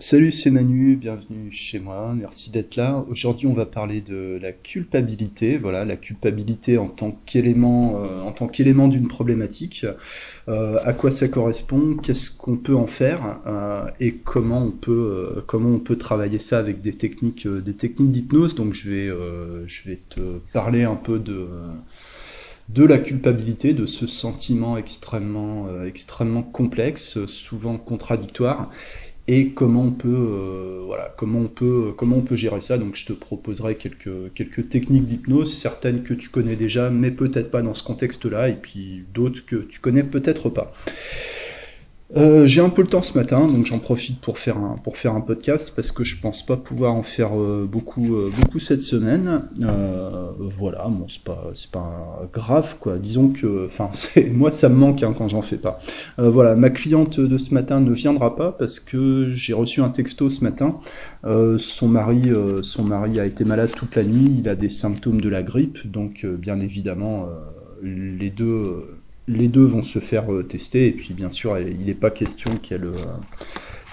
Salut, c'est Manu, bienvenue chez moi, merci d'être là. Aujourd'hui, on va parler de la culpabilité, voilà, la culpabilité en tant qu'élément, euh, en tant qu'élément d'une problématique. Euh, à quoi ça correspond, qu'est-ce qu'on peut en faire euh, et comment on peut, travailler ça avec des techniques, des techniques d'hypnose. Donc, je vais, te parler un peu de la culpabilité, de ce sentiment extrêmement, extrêmement complexe, souvent contradictoire, et comment on peut, euh, voilà, comment on peut, comment on peut gérer ça. Donc, je te proposerai quelques, quelques techniques d'hypnose, certaines que tu connais déjà, mais peut-être pas dans ce contexte-là, et puis d'autres que tu connais peut-être pas. Euh, j'ai un peu le temps ce matin, donc j'en profite pour faire un pour faire un podcast parce que je pense pas pouvoir en faire euh, beaucoup euh, beaucoup cette semaine. Voilà, bon c'est pas c'est pas grave quoi. Disons que, enfin moi ça me manque hein, quand j'en fais pas. Voilà, ma cliente de ce matin ne viendra pas parce que j'ai reçu un texto ce matin. Son mari son mari a été malade toute la nuit, il a des symptômes de la grippe, donc bien évidemment les deux les deux vont se faire euh, tester et puis bien sûr il n'est pas question qu'elle euh,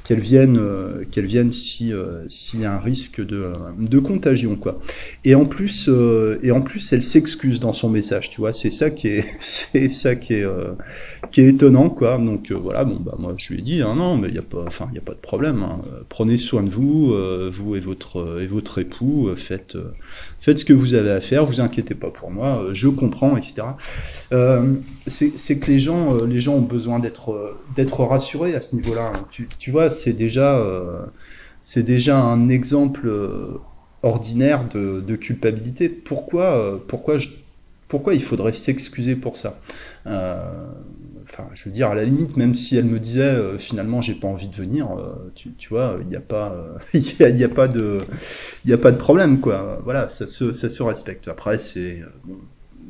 qu'elle vienne euh, qu'elle vienne si euh, s'il y a un risque de, de contagion quoi. Et en plus et en plus elle s'excuse dans son message, tu vois, c'est ça qui est ça qui est qui est étonnant quoi. Donc voilà, bon bah moi je lui ai dit hein, non mais il y a pas a pas de problème hein. Prenez soin de vous, vous et votre et votre époux, faites faites ce que vous avez à faire, vous inquiétez pas pour moi, euh, je comprends etc. Euh, c'est que les gens, euh, les gens ont besoin d'être rassurés à ce niveau-là. hein. Tu, vois, c'est déjà, c'est déjà un exemple ordinaire de, culpabilité. Pourquoi, pourquoi, pourquoi il faudrait s'excuser pour ça? Je veux dire, à la limite, même si elle me disait euh, finalement j'ai pas envie de venir, euh, tu, tu vois, il n'y a pas, euh, il y a, pas de, il a pas de problème quoi. Voilà, ça se, ça se respecte. Après, c'est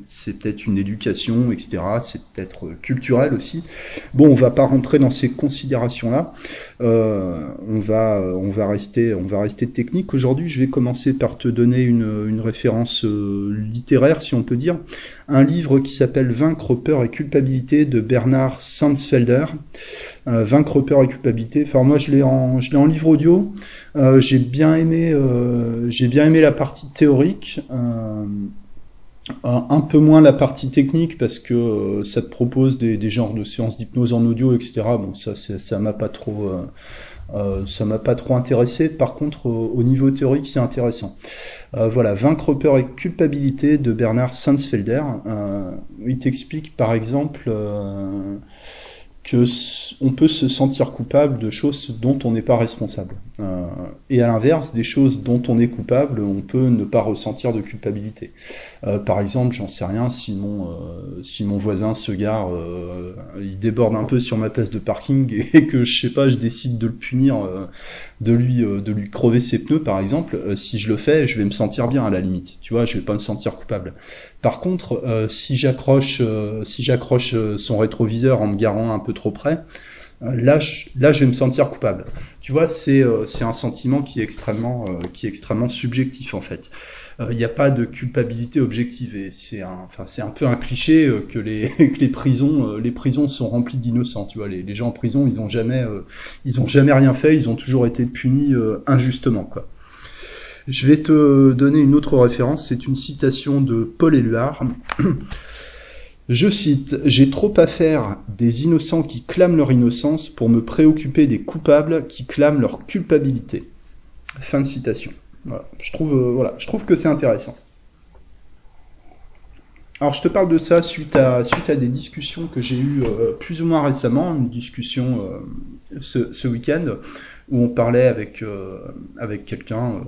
c'est peut-être une éducation, etc. C'est peut-être culturel aussi. Bon, on va pas rentrer dans ces considérations-là. Euh, on va, euh, on va rester, technique. Aujourd'hui, je vais commencer par te donner une, référence euh, littéraire, si on peut dire, un livre qui s'appelle Vaincre peur et culpabilité de Bernard Sansfelder. Euh, Vaincre peur et culpabilité. Enfin, moi, je l'ai en, je l'ai en livre audio. J'ai bien aimé, la partie théorique. Un, peu moins la partie technique parce que euh, ça te propose des, genres de séances d'hypnose en audio, etc. Bon, ça, c'est- ça m'a pas trop, euh, euh, ça m'a pas trop intéressé. Par contre, au, au niveau théorique, c'est intéressant. Voilà, Vaincre peur et culpabilité de Bernard Sansfelder. Euh, il t'explique, par exemple, que on peut se sentir coupable de choses dont on n'est pas responsable. Et à l'inverse, des choses dont on est coupable, on peut ne pas ressentir de culpabilité. Euh, par exemple, j'en sais rien, si mon, euh, si mon voisin se gare, euh, il déborde un peu sur ma place de parking et que je sais pas, je décide de le punir, euh, de lui, euh, de lui crever ses pneus, par exemple, si je le fais, je vais me sentir bien à la limite. Tu vois, je vais pas me sentir coupable. Par contre, si j'accroche, si j'accroche son rétroviseur en me garant un peu trop près, là, je, là, je vais me sentir coupable. Tu vois, c'est un sentiment qui est extrêmement, qui est extrêmement subjectif en fait. Euh, Il n'y a pas de culpabilité objective et c'est un, enfin, c'est un peu un cliché euh, que les, que les prisons, euh, les prisons sont remplies d'innocents. Tu vois, les, gens en prison, ils ont jamais, ils ont jamais rien fait, ils ont toujours été punis injustement, quoi. Je vais te donner une autre référence, c'est une citation de Paul Éluard. Je cite, J'ai trop à faire des innocents qui clament leur innocence pour me préoccuper des coupables qui clament leur culpabilité. Fin de citation. Je trouve, euh, voilà. Je trouve que c'est intéressant. Alors je te parle de ça suite à, suite à des discussions que j'ai eues euh, plus ou moins récemment, une discussion euh, ce, ce week-end où on parlait avec, avec quelqu'un,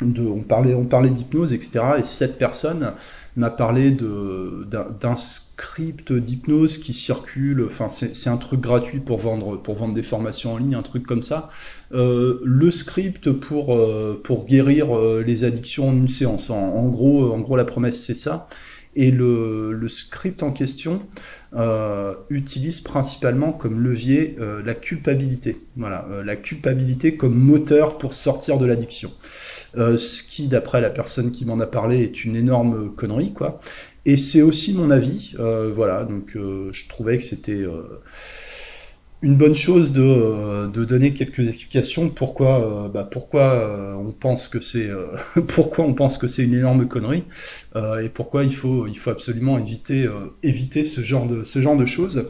de, on parlait, on parlait d'hypnose, etc. Et cette personne m'a parlé de, d'un, script d'hypnose qui circule, enfin c'est, c'est un truc gratuit pour vendre, pour vendre des formations en ligne, un truc comme ça. Euh, le script pour, euh, pour guérir euh, les addictions en une séance. En, en gros, en gros, la promesse c'est ça. Et le, le script en question euh, utilise principalement comme levier euh, la culpabilité. Voilà, euh, la culpabilité comme moteur pour sortir de l'addiction. Euh, ce qui, d'après la personne qui m'en a parlé, est une énorme connerie, quoi. Et c'est aussi mon avis. Euh, voilà, donc euh, je trouvais que c'était une bonne chose de, de, donner quelques explications pourquoi bah pourquoi on pense que c'est pourquoi on pense que c'est une énorme connerie et pourquoi il faut il faut absolument éviter éviter ce genre de ce genre de choses.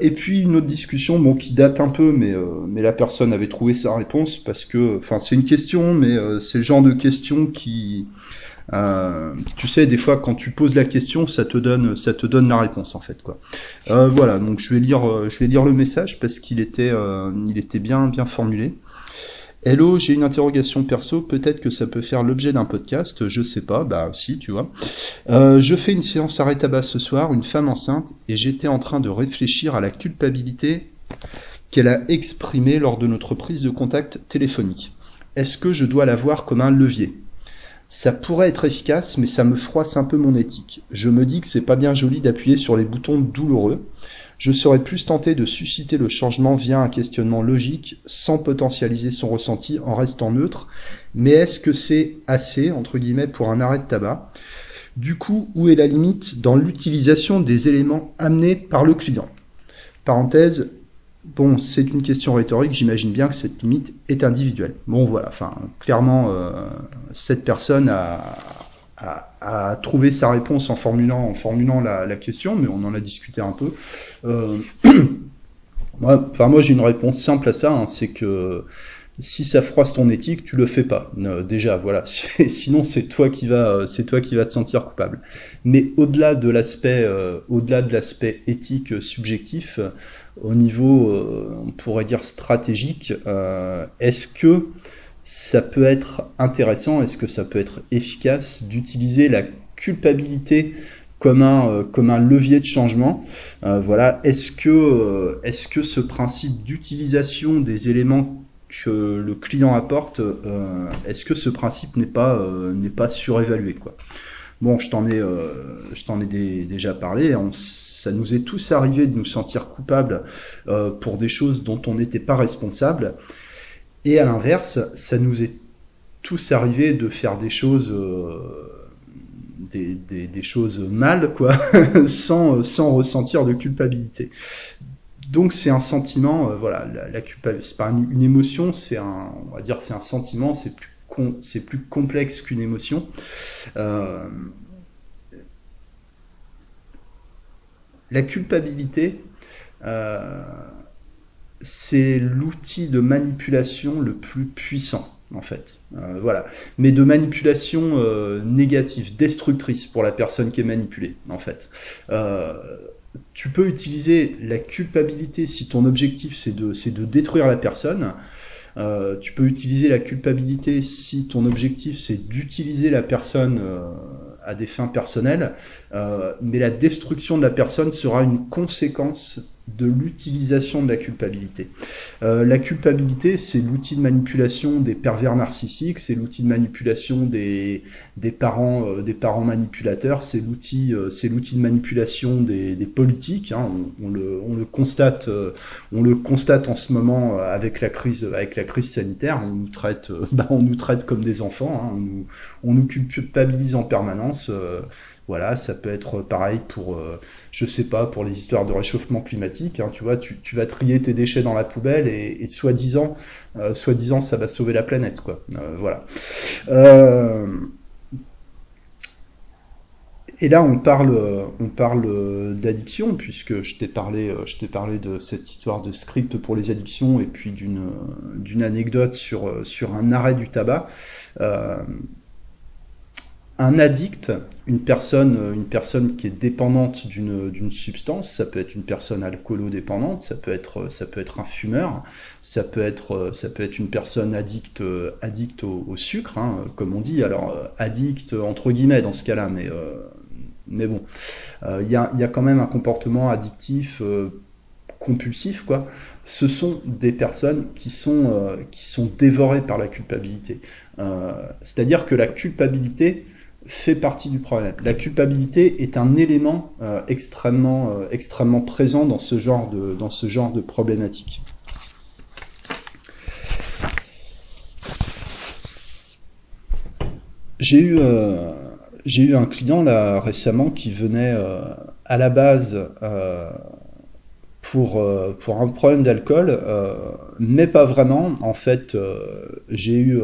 Et puis une autre discussion bon qui date un peu mais mais la personne avait trouvé sa réponse parce que enfin c'est une question mais c'est le genre de question qui euh, tu sais, des fois, quand tu poses la question, ça te donne, ça te donne la réponse en fait, quoi. Euh, voilà, donc je vais lire, euh, je vais lire le message parce qu'il était, il était bien, bien formulé. Hello, j'ai une interrogation perso, peut-être que ça peut faire l'objet d'un podcast, je sais pas, bah si, tu vois. je fais une séance arrêt tabac ce soir, une femme enceinte, et j'étais en train de réfléchir à la culpabilité qu'elle a exprimée lors de notre prise de contact téléphonique. Est-ce que je dois la voir comme un levier? Ça pourrait être efficace, mais ça me froisse un peu mon éthique. Je me dis que c'est pas bien joli d'appuyer sur les boutons douloureux. Je serais plus tenté de susciter le changement via un questionnement logique, sans potentialiser son ressenti en restant neutre. Mais est-ce que c'est assez, entre guillemets, pour un arrêt de tabac? Du coup, où est la limite dans l'utilisation des éléments amenés par le client? Parenthèse, Bon, c'est une question rhétorique, j'imagine bien que cette limite est individuelle. Bon, voilà, enfin, clairement, euh, cette personne a, trouvé sa réponse en formulant, la, question, mais on en a discuté un peu. Euh, moi, enfin, moi j'ai une réponse simple à ça, hein, c'est que si ça froisse ton éthique, tu le fais pas. Euh, déjà, voilà. Sinon, c'est toi qui va, c'est toi qui va te sentir coupable. Mais au-delà de l'aspect, au-delà de l'aspect éthique subjectif, au niveau, euh, on pourrait dire stratégique, euh, est-ce que ça peut être intéressant, est-ce que ça peut être efficace d'utiliser la culpabilité comme un, euh, levier de changement? voilà, est-ce que, est-ce que ce principe d'utilisation des éléments que le client apporte, est-ce que ce principe n'est pas, surévalué quoi? Bon, je t'en ai, je t'en ai déjà parlé. On ça nous est tous arrivé de nous sentir coupables euh, pour des choses dont on n'était pas responsable. Et à l'inverse, ça nous est tous arrivé de faire des choses, euh, des, choses mal, quoi, sans, sans ressentir de culpabilité. Donc c'est un sentiment, euh, voilà, la, culpabilité, c'est pas une, émotion, c'est un, on va dire, c'est un sentiment, c'est plus c'est plus complexe qu'une émotion. La culpabilité, euh, c'est l'outil de manipulation le plus puissant en fait. Euh, voilà. Mais de manipulation euh, négative, destructrice pour la personne qui est manipulée, en fait. tu peux utiliser la culpabilité si ton objectif c'est de, de détruire la personne. tu peux utiliser la culpabilité si ton objectif c'est d'utiliser la personne à des fins personnelles, euh, mais la destruction de la personne sera une conséquence de l'utilisation de la culpabilité. Euh, la culpabilité, c'est l'outil de manipulation des pervers narcissiques, c'est l'outil de manipulation des, des parents, euh, des parents manipulateurs, c'est l'outil, euh, c'est l'outil de manipulation des, des politiques. Hein, on, le, on, le, constate, euh, on le constate en ce moment avec la crise, avec la crise sanitaire. On nous traite, bah, on nous traite comme des enfants. Hein, on, nous, on nous culpabilise en permanence. Voilà, ça peut être pareil pour, euh, je sais pas, pour les histoires de réchauffement climatique. Hein, tu vois, tu, vas trier tes déchets dans la poubelle et, soi-disant, euh, soi-disant, ça va sauver la planète, quoi. Euh, voilà. Euh, et là, on parle, on parle d'addiction, puisque je t'ai parlé, je t'ai parlé de cette histoire de script pour les addictions et puis d'une, d'une anecdote sur, sur un arrêt du tabac. Un addict, une personne, une personne qui est dépendante d'une, d'une substance, ça peut être une personne alcoolodépendante, ça peut être, ça peut être un fumeur, ça peut être, ça peut être une personne addict, addict au, sucre, hein, comme on dit. Alors addict entre guillemets dans ce cas-là, mais euh, mais bon, euh, il y, a, y, a, quand même un comportement addictif euh, compulsif, quoi. Ce sont des personnes qui sont qui sont dévorées par la culpabilité. c'est-à-dire que la culpabilité fait partie du problème. La culpabilité est un élément euh, extrêmement, euh, extrêmement présent dans ce genre de, problématique. J'ai eu, euh, j'ai eu un client là récemment qui venait à la base pour un problème d'alcool, mais pas vraiment. En fait, j'ai eu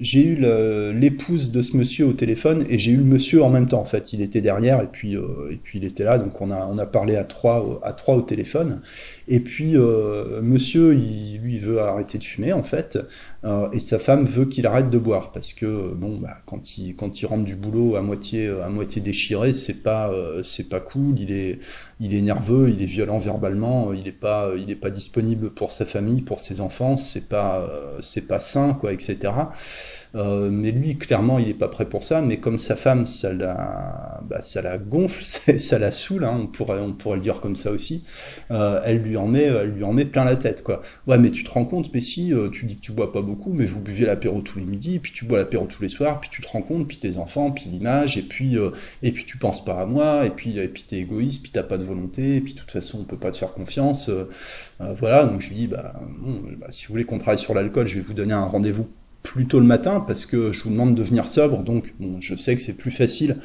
j'ai eu l'épouse de ce monsieur au téléphone et j'ai eu le monsieur en même temps. En fait, il était derrière et puis euh, et puis il était là. Donc on a on a parlé à trois à trois au téléphone. Et puis euh, monsieur, il, lui, veut arrêter de fumer en fait, euh, et sa femme veut qu'il arrête de boire parce que bon, bah, quand il quand il rentre du boulot à moitié à moitié déchiré, c'est pas c'est pas cool. Il est il est nerveux, il est violent verbalement, il est pas il est pas disponible pour sa famille, pour ses enfants. C'est pas c'est pas sain quoi, etc. Euh, mais lui, clairement, il n'est pas prêt pour ça. Mais comme sa femme, ça la, bah, ça la gonfle, ça la saoule, hein, on, pourrait, on pourrait le dire comme ça aussi. Euh, elle, lui en met, elle lui en met plein la tête. Quoi. Ouais, mais tu te rends compte, mais si, euh, tu dis que tu bois pas beaucoup, mais vous buvez l'apéro tous les midis, puis tu bois l'apéro tous les soirs, puis tu te rends compte, puis tes enfants, puis l'image, et puis, et puis tu penses pas à moi, et puis, et puis t'es égoïste, puis t'as pas de volonté, et puis de toute façon, on peut pas te faire confiance. voilà, donc je lui dis, bah, bah, si vous voulez qu'on travaille sur l'alcool, je vais vous donner un rendez-vous plutôt le matin parce que je vous demande de venir sobre, donc je sais que c'est plus facile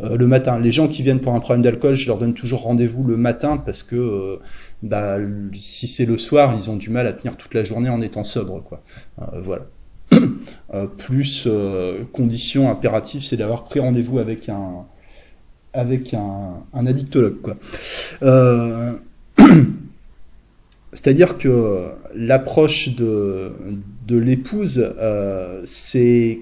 euh, le matin. Les gens qui viennent pour un problème d'alcool, je leur donne toujours rendez-vous le matin parce que euh, bah, si c'est le soir, ils ont du mal à tenir toute la journée en étant sobre, quoi. Euh, voilà. plus condition impérative, c'est d'avoir pris rendez-vous avec un avec addictologue. C'est-à-dire que l'approche de, l'épouse, euh, c'est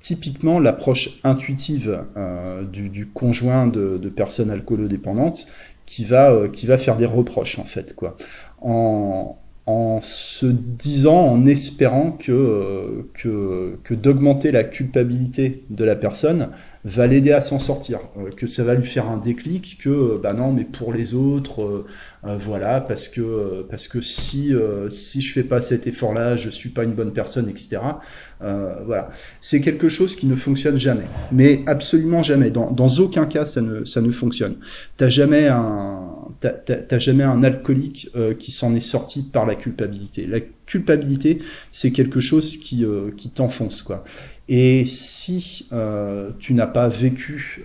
typiquement l'approche intuitive euh, du, conjoint de, personnes alcoolodépendantes qui va, euh, qui va faire des reproches, en fait, quoi. En se disant, en espérant que, que, que d'augmenter la culpabilité de la personne va l'aider à s'en sortir, que ça va lui faire un déclic, que bah non, mais pour les autres, euh, voilà, parce que euh, parce que si euh, si je fais pas cet effort-là, je suis pas une bonne personne, etc. voilà, c'est quelque chose qui ne fonctionne jamais, mais absolument jamais. Dans, dans aucun cas, ça ne ça ne fonctionne. T'as jamais un t'as jamais un alcoolique qui s'en est sorti par la culpabilité. La culpabilité, c'est quelque chose qui qui t'enfonce quoi. Et si tu n'as pas vécu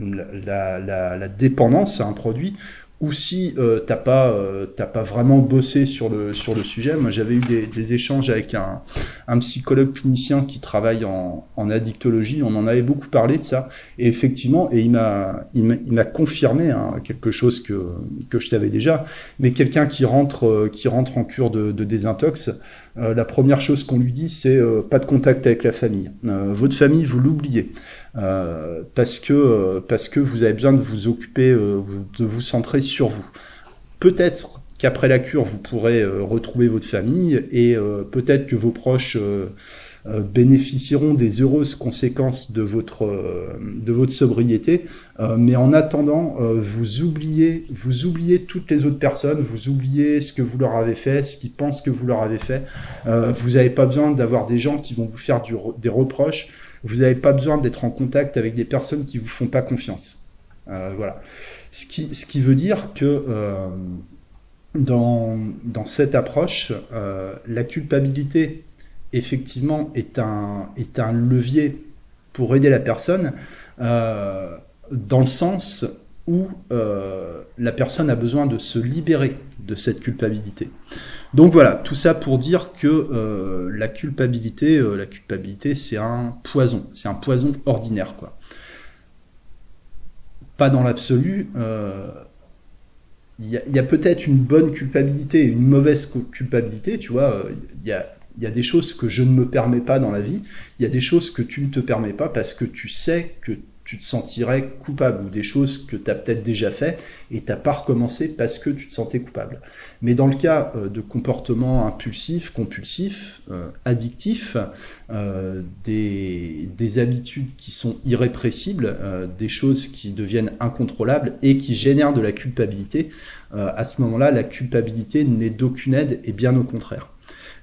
la, dépendance à un produit ou si euh, t'as pas euh, t'as pas vraiment bossé sur le sur le sujet. Moi, j'avais eu des, des, échanges avec un, un psychologue clinicien qui travaille en, en addictologie. On en avait beaucoup parlé de ça. Et effectivement, et il m'a il m'a confirmé hein, quelque chose que que je savais déjà. Mais quelqu'un qui rentre euh, qui rentre en cure de, de désintox, euh, la première chose qu'on lui dit, c'est euh, pas de contact avec la famille. votre famille, vous l'oubliez. Euh, parce que euh, parce que vous avez besoin de vous occuper, euh, de vous centrer sur vous. Peut-être qu'après la cure, vous pourrez retrouver votre famille et peut-être que vos proches bénéficieront des heureuses conséquences de votre de votre sobriété, mais en attendant, vous oubliez vous oubliez toutes les autres personnes, vous oubliez ce que vous leur avez fait, ce qu'ils pensent que vous leur avez fait. vous n'avez pas besoin d'avoir des gens qui vont vous faire des reproches vous n'avez pas besoin d'être en contact avec des personnes qui vous font pas confiance. Euh, voilà. Ce qui, ce qui veut dire que euh, dans, dans cette approche, euh, la culpabilité, effectivement, est un, est un levier pour aider la personne, dans le sens où la personne a besoin de se libérer de cette culpabilité. Donc voilà, tout ça pour dire que euh, la culpabilité, euh, la culpabilité, c'est un poison, c'est un poison ordinaire, quoi. Pas dans l'absolu. Euh, il y a, peut-être une bonne culpabilité et une mauvaise culpabilité, tu vois. Il a, y a des choses que je ne me permets pas dans la vie. Il y a des choses que tu ne te permets pas parce que tu sais que tu te sentirais coupable ou des choses que tu as peut-être déjà fait et t'as pas recommencé parce que tu te sentais coupable. Mais dans le cas euh, de comportements impulsifs, compulsifs, euh, addictifs, euh, des, des, habitudes qui sont irrépressibles, des choses qui deviennent incontrôlables et qui génèrent de la culpabilité, à ce moment-là, la culpabilité n'est d'aucune aide et bien au contraire.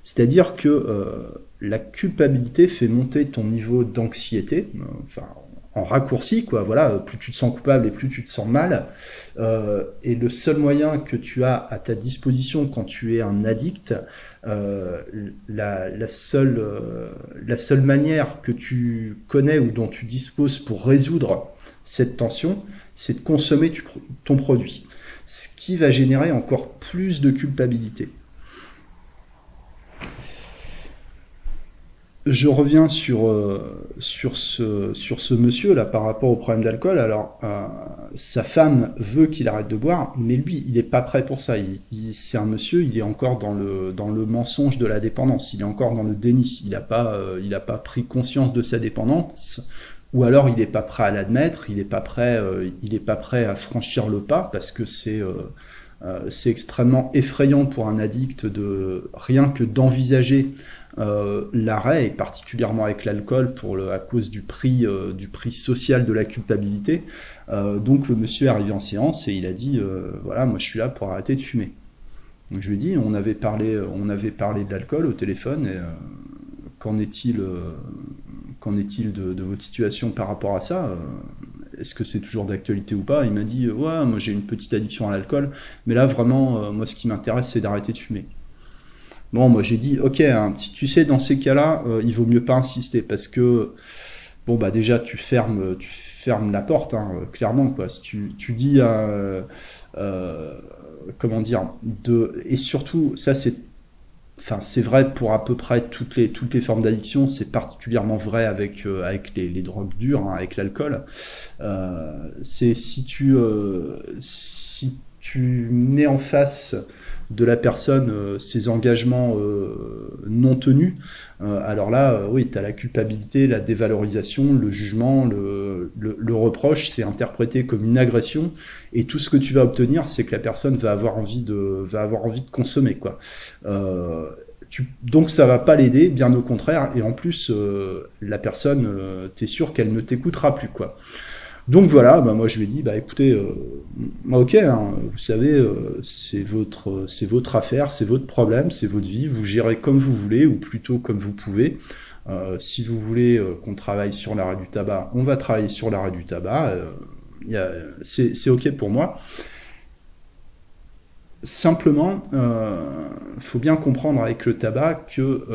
C'est-à-dire que la culpabilité fait monter ton niveau d'anxiété, enfin en raccourci, quoi. Voilà, plus tu te sens coupable et plus tu te sens mal. Euh, et le seul moyen que tu as à ta disposition quand tu es un addict, euh, la, seule, euh, la seule manière que tu connais ou dont tu disposes pour résoudre cette tension, c'est de consommer ton produit. ce qui va générer encore plus de culpabilité. Je reviens sur, euh, sur, ce, sur ce monsieur là par rapport au problème d'alcool. Alors, euh, sa femme veut qu'il arrête de boire, mais lui, il n'est pas prêt pour ça. Il, c'est un monsieur, il est encore dans le, dans le mensonge de la dépendance. Il est encore dans le déni. Il n'a pas, euh, pas pris conscience de sa dépendance, ou alors il n'est pas prêt à l'admettre. Il n'est pas prêt, est pas prêt à franchir le pas parce que c'est c'est extrêmement effrayant pour un addict de rien que d'envisager euh, l'arrêt, et particulièrement avec l'alcool, pour à cause du prix, euh, du prix social de la culpabilité. Euh, donc le monsieur est arrivé en séance et il a dit voilà, moi je suis là pour arrêter de fumer. Donc je lui ai dit on avait parlé, on avait parlé de l'alcool au téléphone et qu'en est-il qu'en est-il de, de, votre situation par rapport à ça? Est-ce que c'est toujours d'actualité ou pas? Il m'a dit ouais, moi j'ai une petite addiction à l'alcool, mais là vraiment, moi ce qui m'intéresse c'est d'arrêter de fumer. Bon, moi j'ai dit, ok, hein, tu sais, dans ces cas-là, euh, il vaut mieux pas insister parce que, bon, bah déjà, tu fermes, tu fermes la porte, hein, clairement, quoi. Si tu, dis, euh, comment dire, de, et surtout, ça c'est, enfin, c'est vrai pour à peu près toutes les, toutes les formes d'addiction, c'est particulièrement vrai avec, euh, les, drogues dures, hein, avec l'alcool. c'est si tu, si tu mets en face de la personne euh, ses engagements euh, non tenus, euh, alors là, oui, tu as la culpabilité, la dévalorisation, le jugement, le, le, reproche, c'est interprété comme une agression, et tout ce que tu vas obtenir, c'est que la personne va avoir envie de, va avoir envie de consommer, quoi. Tu, donc ça va pas l'aider, bien au contraire, et en plus, la personne, tu es sûr qu'elle ne t'écoutera plus, quoi. Donc voilà, bah moi je lui ai dit, bah écoutez, euh, ok, hein, vous savez, euh, c'est votre, c'est votre affaire, c'est votre problème, c'est votre vie, vous gérez comme vous voulez, ou plutôt comme vous pouvez. Euh, si vous voulez qu'on travaille sur l'arrêt du tabac, on va travailler sur l'arrêt du tabac. c'est ok pour moi. Simplement, il faut bien comprendre avec le tabac que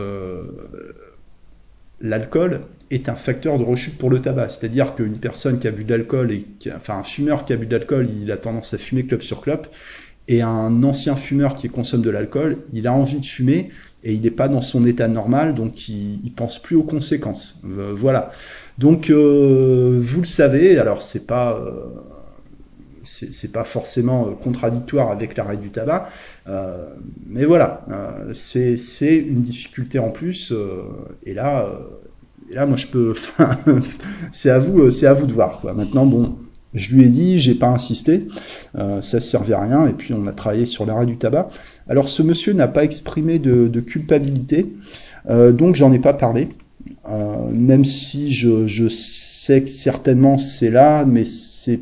l'alcool est un facteur de rechute pour le tabac. C'est-à-dire qu'une personne qui a bu de l'alcool, et enfin un fumeur qui a bu de l'alcool, il a tendance à fumer clope sur clope. Et un ancien fumeur qui consomme de l'alcool, il a envie de fumer et il n'est pas dans son état normal, donc il, il pense plus aux conséquences. Euh, voilà. Donc euh, vous le savez, alors c'est pas euh, c'est pas forcément contradictoire avec l'arrêt du tabac, mais voilà, c'est une difficulté en plus. et là, et là, moi, je peux. c'est à vous, euh, c'est à vous de voir. Maintenant, bon, je lui ai dit, j'ai pas insisté, euh, ça servait à rien. Et puis, on a travaillé sur l'arrêt du tabac. Alors, ce monsieur n'a pas exprimé de, culpabilité, euh, donc j'en ai pas parlé. Euh, même si je, sais que certainement c'est là, mais c'est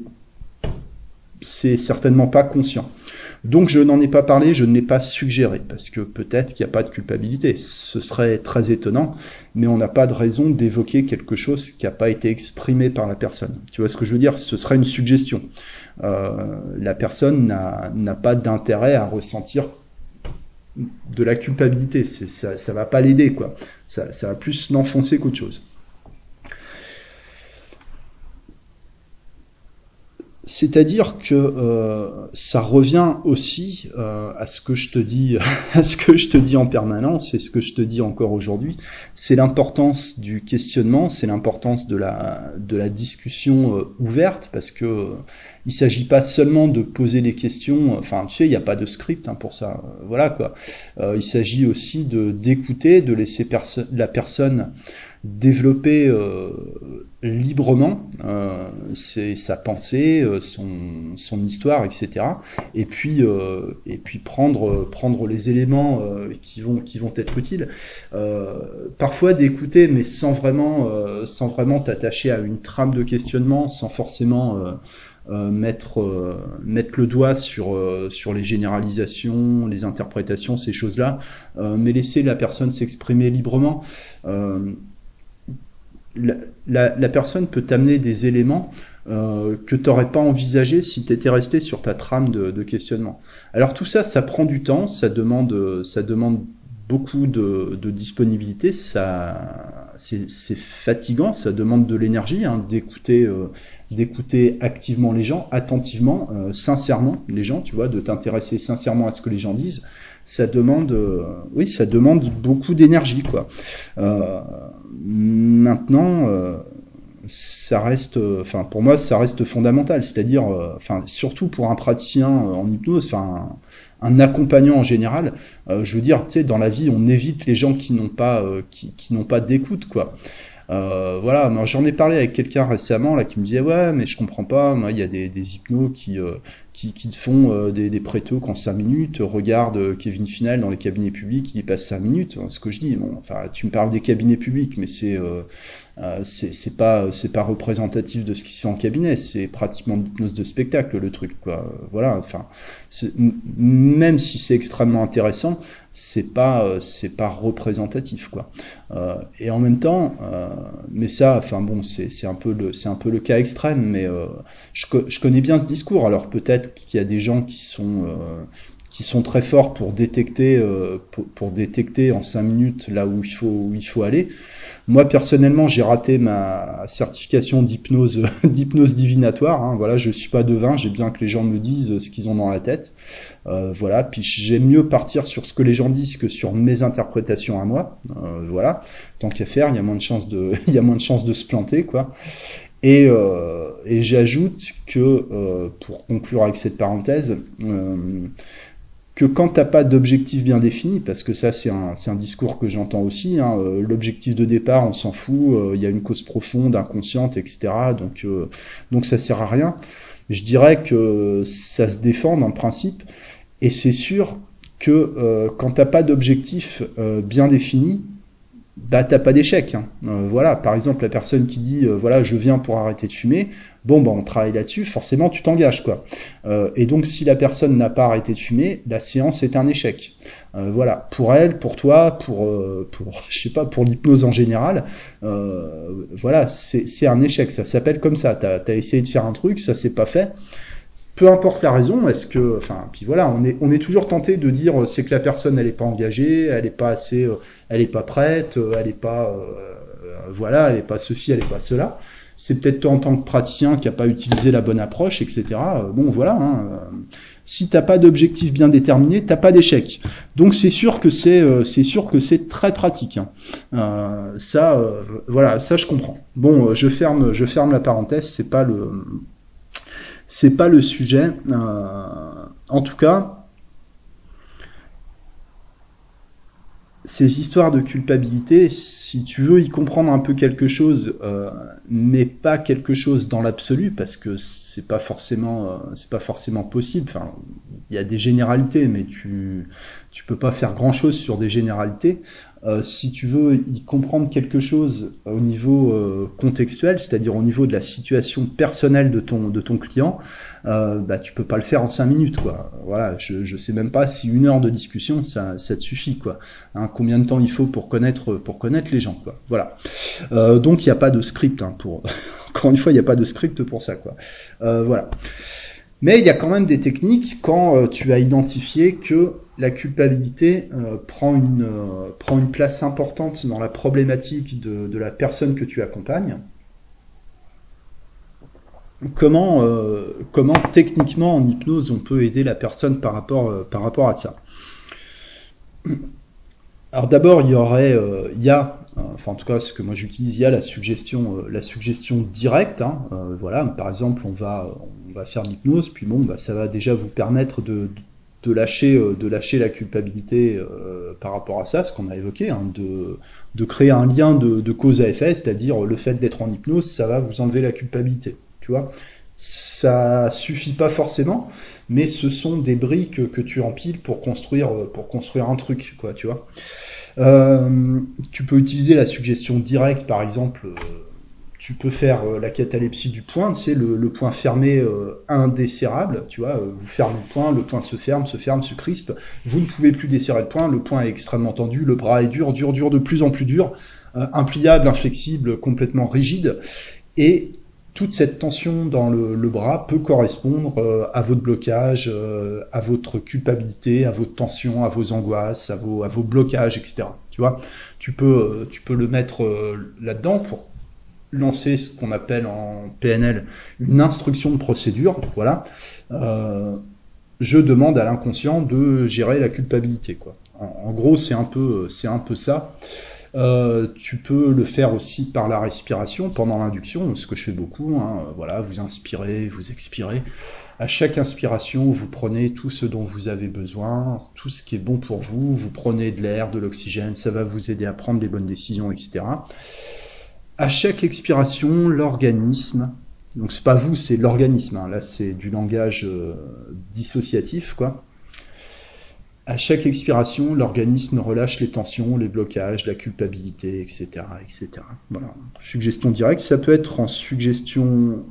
certainement pas conscient. Donc je n'en ai pas parlé, je ne l'ai pas suggéré, parce que peut-être qu'il n'y a pas de culpabilité. Ce serait très étonnant, mais on n'a pas de raison d'évoquer quelque chose qui n'a pas été exprimé par la personne. Tu vois ce que je veux dire? Ce serait une suggestion. Euh, la personne n'a pas d'intérêt à ressentir de la culpabilité. Ça, ne va pas l'aider, quoi. Ça, ça va plus l'enfoncer qu'autre chose. C'est-à-dire que euh, ça revient aussi euh, à ce que je te dis, à ce que je te dis en permanence et ce que je te dis encore aujourd'hui. C'est l'importance du questionnement, c'est l'importance de la de la discussion euh, ouverte, parce que il s'agit pas seulement de poser des questions. Enfin, tu sais, il n'y a pas de script hein, pour ça. Voilà quoi. il s'agit aussi d'écouter, de laisser la personne développer euh, librement euh, sa pensée, euh, son, son, histoire, etc. Et puis, et puis prendre, prendre les éléments qui, vont, qui vont être utiles. parfois d'écouter, mais sans vraiment sans vraiment t'attacher à une trame de questionnement, sans forcément mettre, mettre le doigt sur, sur les généralisations, les interprétations, ces choses-là, mais laisser la personne s'exprimer librement la, personne peut t'amener des éléments euh, que tu n'aurais pas envisagé si tu étais resté sur ta trame de, questionnement. Alors tout ça, ça prend du temps, ça demande, ça demande beaucoup de, disponibilité, ça, c'est fatigant, ça demande de l'énergie hein, d'écouter euh, d'écouter activement les gens, attentivement, euh, sincèrement les gens, tu vois, de t'intéresser sincèrement à ce que les gens disent. Ça demande, euh, oui, ça demande beaucoup d'énergie, quoi. maintenant, ça reste, enfin, pour moi, ça reste fondamental. C'est-à-dire, enfin, surtout pour un praticien en hypnose, enfin un accompagnant en général. Euh, je veux dire, tu sais, dans la vie, on évite les gens qui n'ont pas, euh, qui n'ont pas d'écoute, quoi. Euh, voilà, j'en ai parlé avec quelqu'un récemment là qui me disait ouais mais je comprends pas, moi il y a des, des hypnos qui, euh, qui, qui font euh, des, des prétos qu'en 5 minutes, regarde Kevin Final dans les cabinets publics, il y passe 5 minutes, hein, ce que je dis, bon, enfin tu me parles des cabinets publics mais c'est euh, c'est pas c'est pas représentatif de ce qui se fait en cabinet c'est pratiquement une hypnose de spectacle le truc quoi. Voilà enfin même si c'est extrêmement intéressant c'est pas euh, c'est pas représentatif quoi. Euh, et en même temps euh, mais ça enfin bon c'est un peu le c'est un peu le cas extrême mais je connais bien ce discours. Alors peut-être qu'il y a des gens qui sont qui sont très forts pour détecter pour, pour, détecter en cinq minutes là où il faut où il faut aller moi personnellement, j'ai raté ma certification d'hypnose d'hypnose divinatoire. Hein. Voilà, je suis pas devin, j'ai bien que les gens me disent ce qu'ils ont dans la tête. Euh, voilà, puis j'aime mieux partir sur ce que les gens disent que sur mes interprétations à moi. Euh, voilà, tant qu'à faire, il y a moins de chances de il y a moins de chances de se planter quoi. Et, euh, j'ajoute que, euh, pour conclure avec cette parenthèse, euh, que quand t'as pas d'objectif bien défini, parce que ça c'est un, discours que j'entends aussi, hein, euh, l'objectif de départ on s'en fout, euh, il y a une cause profonde, inconsciente, etc. Donc, euh, donc ça sert à rien. Je dirais que ça se défend en principe, et c'est sûr que quand t'as pas d'objectif bien défini, bah t'as pas d'échec. Hein. voilà, par exemple la personne qui dit voilà je viens pour arrêter de fumer, bon, bah, on travaille là-dessus, forcément, tu t'engages, quoi. Euh, et donc, si la personne n'a pas arrêté de fumer, la séance est un échec. Euh, voilà, pour elle, pour toi, pour, euh, pour je sais pas, pour l'hypnose en général, euh, voilà, c'est un échec. Ça s'appelle comme ça. T'as as essayé de faire un truc, ça s'est pas fait. Peu importe la raison, est-ce que, enfin, puis voilà, on est, toujours tenté de dire c'est que la personne elle est pas engagée, elle est pas assez, elle est pas prête, elle est pas, voilà, elle est pas ceci, elle est pas cela c'est peut-être toi en tant que praticien qui a pas utilisé la bonne approche, etc. Euh, bon, voilà. Hein, euh, si t'as pas d'objectif bien déterminé, t'as pas d'échec. Donc c'est sûr que c'est euh, c'est sûr que c'est très pratique. Hein. ça, voilà, ça je comprends. Bon, je ferme je ferme la parenthèse. C'est pas le c'est pas le sujet. en tout cas, ces histoires de culpabilité, si tu veux y comprendre un peu quelque chose, euh, mais pas quelque chose dans l'absolu, parce que c'est pas forcément, euh, c'est pas forcément possible. Enfin, il y a des généralités, mais tu, tu peux pas faire grand chose sur des généralités. Euh, si tu veux y comprendre quelque chose au niveau euh, contextuel, c'est-à-dire au niveau de la situation personnelle de ton de ton client, euh, bah tu peux pas le faire en cinq minutes quoi. Voilà, je je sais même pas si une heure de discussion ça ça te suffit quoi. Hein, combien de temps il faut pour connaître pour connaître les gens quoi. Voilà. Euh, donc il n'y a pas de script hein, pour encore une fois il n'y a pas de script pour ça quoi. Euh, voilà. Mais il y a quand même des techniques quand euh, tu as identifié que la culpabilité euh, prend, une, euh, prend une place importante dans la problématique de, la personne que tu accompagnes. Comment, euh, comment techniquement en hypnose on peut aider la personne par rapport, par rapport à ça? Alors d'abord il y aurait, il y enfin en tout cas ce que moi j'utilise, il y a la suggestion, la suggestion directe. Hein, voilà, par exemple on va, on va faire l'hypnose, puis bon, bah, ça va déjà vous permettre de lâcher, euh, de lâcher la culpabilité euh, par rapport à ça, ce qu'on a évoqué, hein, de, de créer un lien de, de cause à effet, c'est-à-dire le fait d'être en hypnose, ça va vous enlever la culpabilité. Tu vois, ça suffit pas forcément, mais ce sont des briques que tu empiles pour construire, pour construire un truc, quoi, tu vois. Euh, tu peux utiliser la suggestion directe, par exemple. Tu peux faire euh, la catalepsie du point, c'est le, le, point fermé euh, indesserrable, tu vois, euh, vous fermez le point, le point se ferme, se ferme, se crispe, vous ne pouvez plus desserrer le point, le point est extrêmement tendu, le bras est dur, dur, dur, de plus en plus dur, impliable, inflexible, complètement rigide, et toute cette tension dans le, bras peut correspondre à votre blocage, à votre culpabilité, à votre tension, à vos angoisses, à vos, à vos blocages, etc. Tu vois, tu peux, tu peux le mettre là-dedans pour lancer ce qu'on appelle en PNL une instruction de procédure. Voilà. Euh, je demande à l'inconscient de gérer la culpabilité. Quoi. En, gros, c'est un peu, ça. Euh, tu peux le faire aussi par la respiration pendant l'induction, ce que je fais beaucoup. Hein. Voilà, vous inspirez, vous expirez. À chaque inspiration, vous prenez tout ce dont vous avez besoin, tout ce qui est bon pour vous. Vous prenez de l'air, de l'oxygène, ça va vous aider à prendre les bonnes décisions, etc à chaque expiration, l'organisme, donc c'est pas vous, c'est l'organisme, hein, là c'est du langage euh, dissociatif, quoi. À chaque expiration, l'organisme relâche les tensions, les blocages, la culpabilité, etc., etc. Suggestion directe, ça peut être en suggestion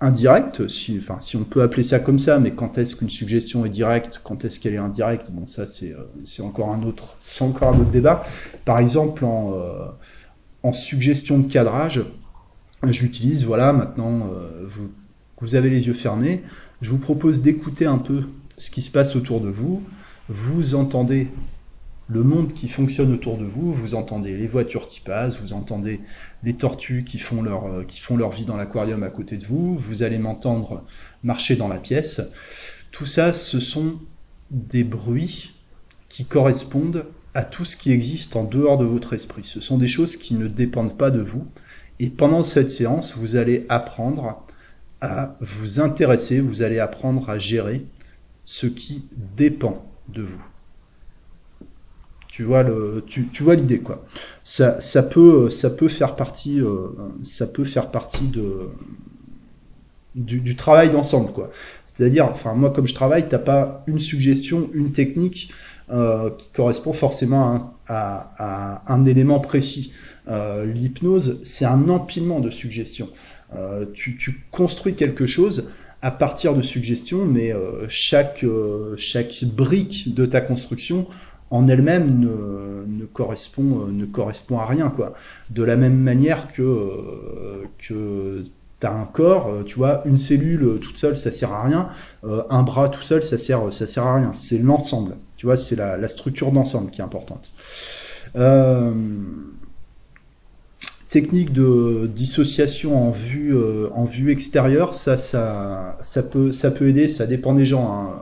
indirecte, si, enfin, si on peut appeler ça comme ça, mais quand est-ce qu'une suggestion est directe, quand est-ce qu'elle est indirecte, bon, ça c'est, euh, encore un autre, encore un autre débat. Par exemple, en, euh, en suggestion de cadrage, j'utilise, voilà, maintenant euh, vous, vous avez les yeux fermés, je vous propose d'écouter un peu ce qui se passe autour de vous, vous entendez le monde qui fonctionne autour de vous, vous entendez les voitures qui passent, vous entendez les tortues qui font leur, euh, qui font leur vie dans l'aquarium à côté de vous, vous allez m'entendre marcher dans la pièce. Tout ça, ce sont des bruits qui correspondent à tout ce qui existe en dehors de votre esprit. Ce sont des choses qui ne dépendent pas de vous. Et pendant cette séance, vous allez apprendre à vous intéresser, vous allez apprendre à gérer ce qui dépend de vous. Tu vois le, tu, vois l'idée quoi. Ça, ça peut, ça peut faire partie, euh, ça peut faire partie de du, du travail d'ensemble quoi. C'est-à-dire, enfin moi comme je travaille, t'as pas une suggestion, une technique euh, qui correspond forcément à, un élément précis. Euh, l'hypnose, c'est un empilement de suggestions. Euh, tu, construis quelque chose à partir de suggestions, mais chaque, chaque brique de ta construction en elle-même ne, correspond, ne correspond à rien. Quoi. De la même manière que, que tu as un corps, tu vois, une cellule toute seule, ça sert à rien, un bras tout seul, ça sert, ça sert à rien. C'est l'ensemble. Tu vois, c'est la, structure d'ensemble qui est importante. Euh, technique de dissociation en vue, euh, en vue extérieure, ça, ça, ça, peut, ça peut aider, ça dépend des gens. Hein.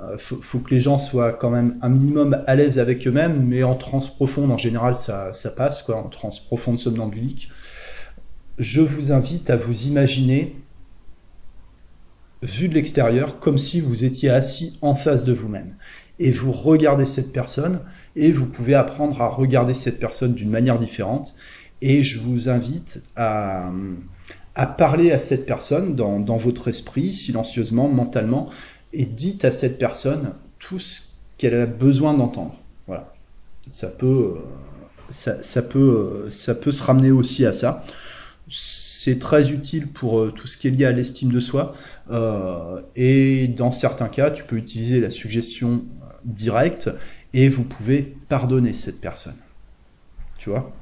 Euh, faut, que les gens soient quand même un minimum à l'aise avec eux-mêmes, mais en transe profonde, en général, ça, ça passe, quoi, en transe profonde somnambulique. Je vous invite à vous imaginer, vu de l'extérieur, comme si vous étiez assis en face de vous-même et vous regardez cette personne et vous pouvez apprendre à regarder cette personne d'une manière différente. Et je vous invite à, parler à cette personne dans, votre esprit, silencieusement, mentalement, et dites à cette personne tout ce qu'elle a besoin d'entendre. Voilà. Ça peut, ça, peut, ça peut se ramener aussi à ça. C'est très utile pour euh, tout ce qui est lié à l'estime de soi. Euh, et dans certains cas, tu peux utiliser la suggestion direct et vous pouvez pardonner cette personne. Tu vois?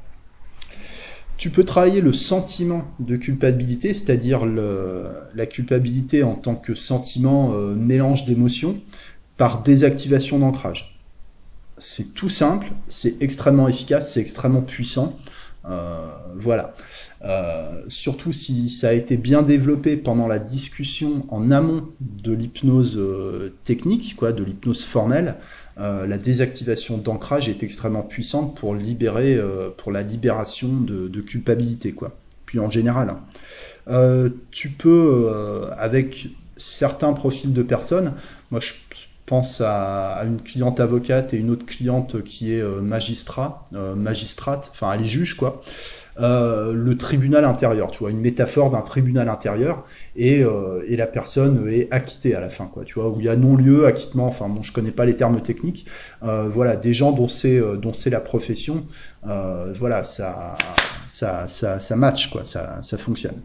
Tu peux travailler le sentiment de culpabilité, c'est-à-dire la culpabilité en tant que sentiment euh, mélange d'émotions, par désactivation d'ancrage. C'est tout simple, c'est extrêmement efficace, c'est extrêmement puissant. Euh, voilà. Euh, surtout si ça a été bien développé pendant la discussion en amont de l'hypnose euh, technique, quoi, de l'hypnose formelle, la désactivation d'ancrage est extrêmement puissante pour libérer, pour la libération de, culpabilité, quoi. Puis en général, hein. tu peux, avec certains profils de personnes, moi je pense à, une cliente avocate et une autre cliente qui est magistrat, magistrate, enfin elle est juge quoi. Euh, le tribunal intérieur, tu vois, une métaphore d'un tribunal intérieur, et, euh, et, la personne est acquittée à la fin, quoi, tu vois, où il y a non-lieu, acquittement, enfin bon, je connais pas les termes techniques, euh, voilà, des gens dont c'est dont c'est la profession, voilà, ça, ça, ça, ça match, quoi, ça, ça fonctionne.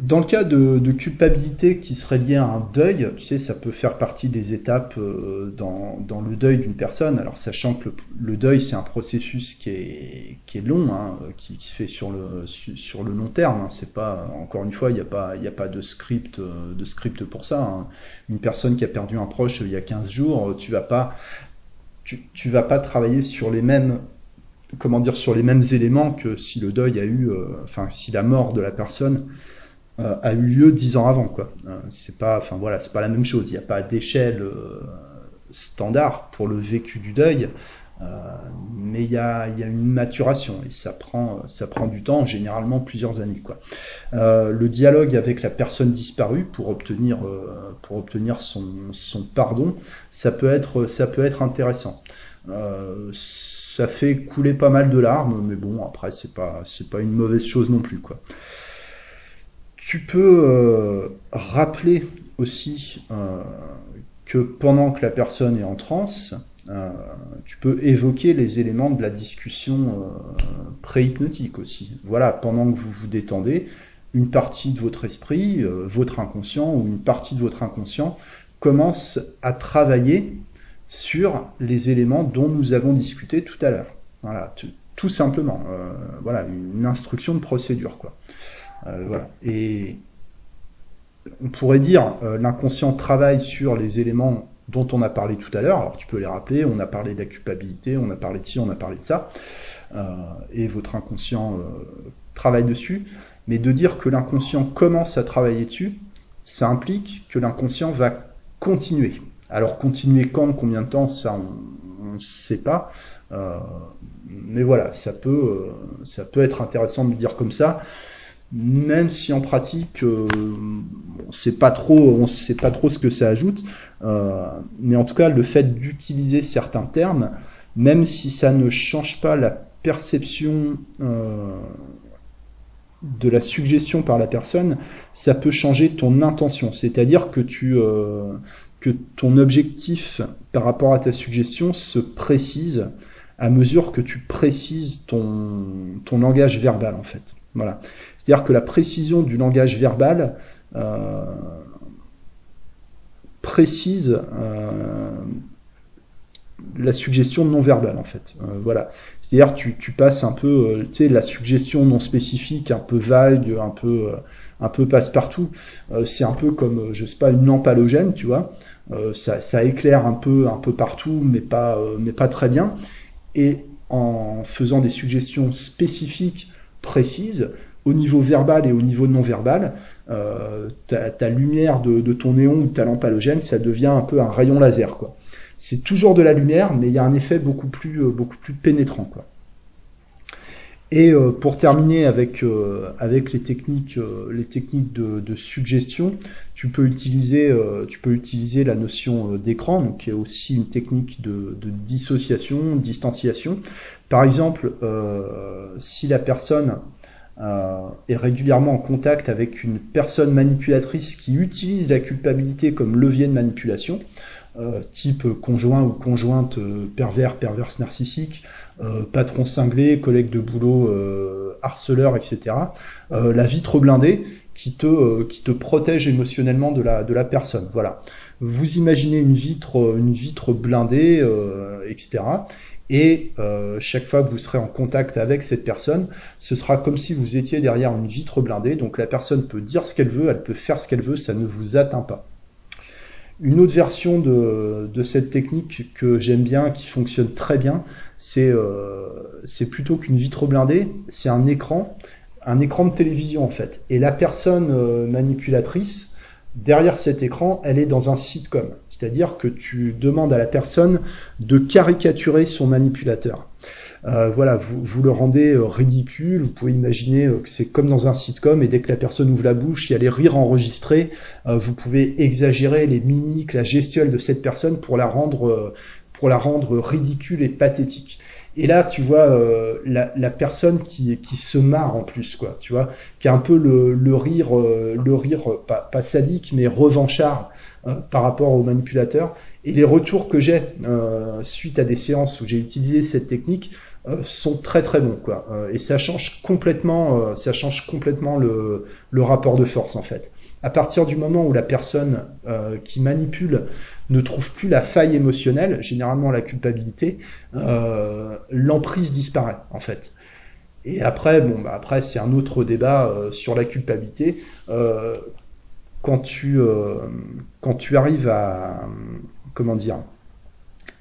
Dans le cas de, culpabilité qui serait liée à un deuil, tu sais, ça peut faire partie des étapes euh, dans, le deuil d'une personne. Alors, sachant que le, deuil, c'est un processus qui est, qui est long, hein, qui, se fait sur le, sur le long terme. Hein. C'est pas, encore une fois, il n'y a, pas, a pas de script, euh, de script pour ça. Hein. Une personne qui a perdu un proche il y a 15 jours, tu vas pas, tu, vas pas travailler sur les mêmes comment dire sur les mêmes éléments que si le deuil a eu, euh, enfin si la mort de la personne euh, a eu lieu dix ans avant. Quoi. Euh, c'est pas, enfin voilà, c'est pas la même chose. Il n'y a pas d'échelle euh, standard pour le vécu du deuil. mais il y a, y a, une maturation et ça prend, ça prend du temps, généralement plusieurs années. Quoi. le dialogue avec la personne disparue pour obtenir, pour obtenir son, son, pardon, ça peut être, ça peut être intéressant. ça fait couler pas mal de larmes, mais bon, après, c'est pas, c'est pas une mauvaise chose non plus. Quoi. Tu peux euh, rappeler aussi euh, que pendant que la personne est en transe, euh, tu peux évoquer les éléments de la discussion pré-hypnotique aussi. Voilà, pendant que vous vous détendez, une partie de votre esprit, votre inconscient ou une partie de votre inconscient commence à travailler sur les éléments dont nous avons discuté tout à l'heure. Voilà, tout simplement. voilà, une instruction de procédure, quoi. Euh, voilà. Et on pourrait dire euh, l'inconscient travaille sur les éléments dont on a parlé tout à l'heure. Alors tu peux les rappeler, on a parlé de la culpabilité, on a parlé de ci, on a parlé de ça, euh, et votre inconscient travaille dessus. Mais de dire que l'inconscient commence à travailler dessus, ça implique que l'inconscient va continuer. Alors continuer quand, combien de temps, ça on ne sait pas. mais voilà, ça peut, ça peut être intéressant de le dire comme ça même si en pratique, euh, on sait pas trop, on sait pas trop ce que ça ajoute, euh, mais en tout cas, le fait d'utiliser certains termes, même si ça ne change pas la perception euh, de la suggestion par la personne, ça peut changer ton intention. C'est-à-dire que tu que ton objectif par rapport à ta suggestion se précise à mesure que tu précises ton, ton langage verbal en fait. Voilà. C'est-à-dire que la précision du langage verbal euh, précise euh, la suggestion non verbale en fait. Euh, voilà. C'est-à-dire tu, tu passes un peu, tu sais, la suggestion non spécifique, un peu vague, un peu, un peu passe-partout. c'est un peu comme, je sais pas, une lampe halogène, tu vois. Ça, ça, éclaire un peu, un peu partout, mais pas, mais pas très bien. Et en faisant des suggestions spécifiques, précises, au niveau verbal et au niveau non verbal, euh, ta, lumière de, ton néon ou ta lampe halogène, ça devient un peu un rayon laser. quoi. C'est toujours de la lumière, mais il y a un effet beaucoup plus, euh, beaucoup plus pénétrant. Quoi. Et euh, pour terminer avec, avec les techniques, les techniques de, suggestion, tu peux utiliser, tu peux utiliser la notion d'écran, donc qui est aussi une technique de, de dissociation, distanciation. Par exemple, si la personne est régulièrement en contact avec une personne manipulatrice qui utilise la culpabilité comme levier de manipulation, euh, type conjoint ou conjointe euh, pervers, perverse narcissique, patron cinglé, collègue de boulot, harceleur, etc. la vitre blindée qui te, qui te protège émotionnellement de la, de la personne. Voilà. Vous imaginez une vitre, une vitre blindée, etc. Et euh, chaque fois que vous serez en contact avec cette personne, ce sera comme si vous étiez derrière une vitre blindée. Donc la personne peut dire ce qu'elle veut, elle peut faire ce qu'elle veut, ça ne vous atteint pas. Une autre version de, cette technique que j'aime bien, qui fonctionne très bien, c'est euh, plutôt qu'une vitre blindée, c'est un écran, un écran de télévision en fait. Et la personne euh, manipulatrice, derrière cet écran, elle est dans un sitcom. C'est-à-dire que tu demandes à la personne de caricaturer son manipulateur. Euh, voilà, vous, vous, le rendez euh, ridicule, vous pouvez imaginer euh, que c'est comme dans un sitcom, et dès que la personne ouvre la bouche, il y a les rires enregistrés, vous pouvez exagérer les mimiques, la gestuelle de cette personne pour la rendre, pour la rendre ridicule et pathétique. Et là, tu vois la, la, personne qui, qui se marre en plus, quoi, tu vois, qui a un peu le, le rire, le rire pas, pas sadique, mais revanchard, euh, par rapport aux manipulateurs. Et les retours que j'ai euh, suite à des séances où j'ai utilisé cette technique sont très très bons quoi. et ça change complètement, ça change complètement le, le rapport de force en fait. À partir du moment où la personne qui manipule ne trouve plus la faille émotionnelle, généralement la culpabilité, l'emprise disparaît en fait. Et après, bah c'est un autre débat sur la culpabilité. quand tu quand tu arrives à comment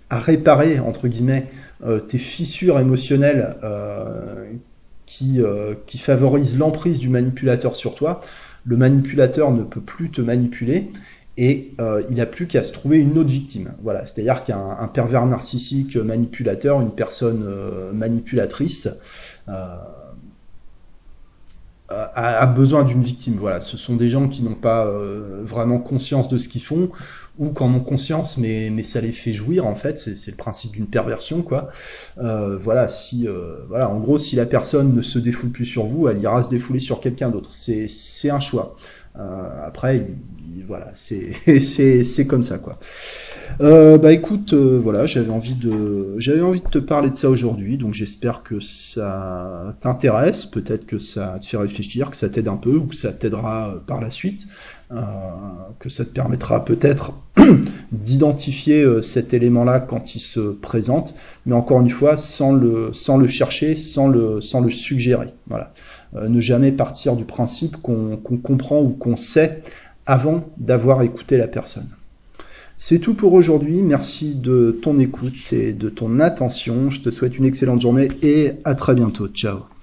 à réparer entre guillemets euh, tes fissures émotionnelles euh, qui, euh, qui favorisent l'emprise du manipulateur sur toi, le manipulateur ne peut plus te manipuler et il n'a plus qu'à se trouver une autre victime. Voilà, c'est-à-dire qu'un pervers narcissique manipulateur, une personne manipulatrice, a, besoin d'une victime. Voilà, ce sont des gens qui n'ont pas euh, vraiment conscience de ce qu'ils font ou qu'en ont conscience, mais mais ça les fait jouir en fait. C'est le principe d'une perversion, quoi. Euh, voilà, si euh, voilà, en gros, si la personne ne se défoule plus sur vous, elle ira se défouler sur quelqu'un d'autre. C'est un choix. Après, voilà, c'est comme ça, quoi. Euh, bah écoute, euh, voilà, j'avais envie de, j'avais envie de te parler de ça aujourd'hui, donc j'espère que ça t'intéresse, peut-être que ça te fait réfléchir, que ça t'aide un peu ou que ça t'aidera euh, par la suite, que ça te permettra peut-être d'identifier cet élément-là quand il se présente, mais encore une fois, sans le, sans le chercher, sans le, sans le suggérer. Voilà, ne jamais partir du principe qu'on comprend ou qu'on sait avant d'avoir écouté la personne. C'est tout pour aujourd'hui. Merci de ton écoute et de ton attention. Je te souhaite une excellente journée et à très bientôt. Ciao.